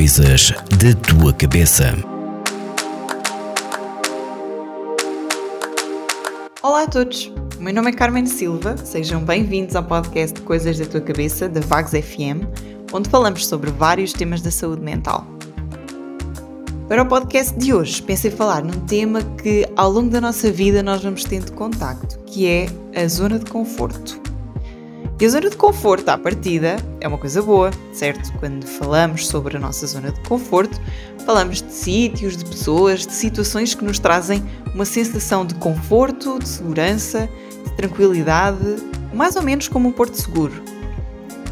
Coisas da tua cabeça. Olá a todos, o meu nome é Carmen Silva, sejam bem-vindos ao podcast Coisas da tua cabeça da Vagos FM, onde falamos sobre vários temas da saúde mental. Para o podcast de hoje, pensei falar num tema que ao longo da nossa vida nós vamos tendo contacto, que é a zona de conforto. E a zona de conforto, à partida, é uma coisa boa, certo? Quando falamos sobre a nossa zona de conforto, falamos de sítios, de pessoas, de situações que nos trazem uma sensação de conforto, de segurança, de tranquilidade, mais ou menos como um porto seguro.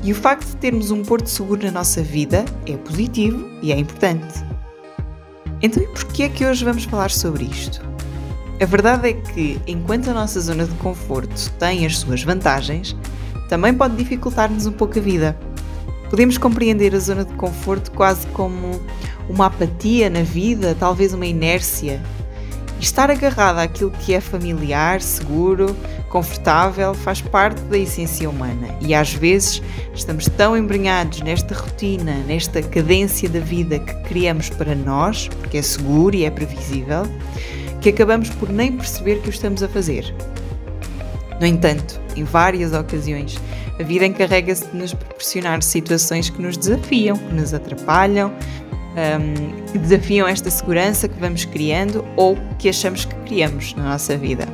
E o facto de termos um porto seguro na nossa vida é positivo e é importante. Então, e porquê é que hoje vamos falar sobre isto? A verdade é que, enquanto a nossa zona de conforto tem as suas vantagens, também pode dificultar-nos um pouco a vida. Podemos compreender a zona de conforto quase como uma apatia na vida, talvez uma inércia. E estar agarrado àquilo que é familiar, seguro, confortável, faz parte da essência humana. E às vezes estamos tão embrenhados nesta rotina, nesta cadência da vida que criamos para nós, porque é seguro e é previsível, que acabamos por nem perceber que o estamos a fazer. No entanto, em várias ocasiões, a vida encarrega-se de nos proporcionar situações que nos desafiam, que nos atrapalham, um, que desafiam esta segurança que vamos criando ou que achamos que criamos na nossa vida.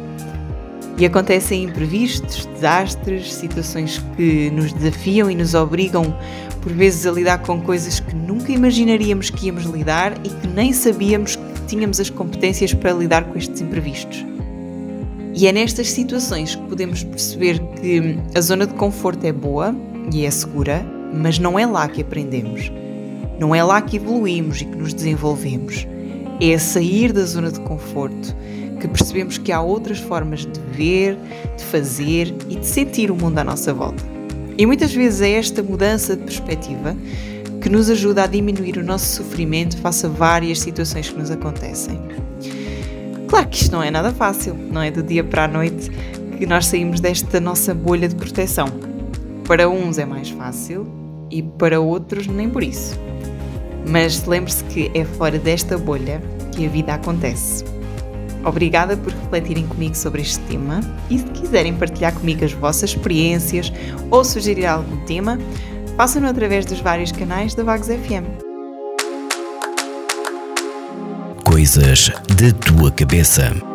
E acontecem imprevistos, desastres, situações que nos desafiam e nos obrigam, por vezes, a lidar com coisas que nunca imaginaríamos que íamos lidar e que nem sabíamos que tínhamos as competências para lidar com estes imprevistos. E é nestas situações que podemos perceber que a zona de conforto é boa e é segura, mas não é lá que aprendemos. Não é lá que evoluímos e que nos desenvolvemos. É a sair da zona de conforto que percebemos que há outras formas de ver, de fazer e de sentir o mundo à nossa volta. E muitas vezes é esta mudança de perspectiva que nos ajuda a diminuir o nosso sofrimento face a várias situações que nos acontecem. Claro que isto não é nada fácil, não é do dia para a noite que nós saímos desta nossa bolha de proteção. Para uns é mais fácil e para outros nem por isso. Mas lembre-se que é fora desta bolha que a vida acontece. Obrigada por refletirem comigo sobre este tema e se quiserem partilhar comigo as vossas experiências ou sugerir algum tema, façam-no através dos vários canais da Vagos FM. Coisas da tua cabeça.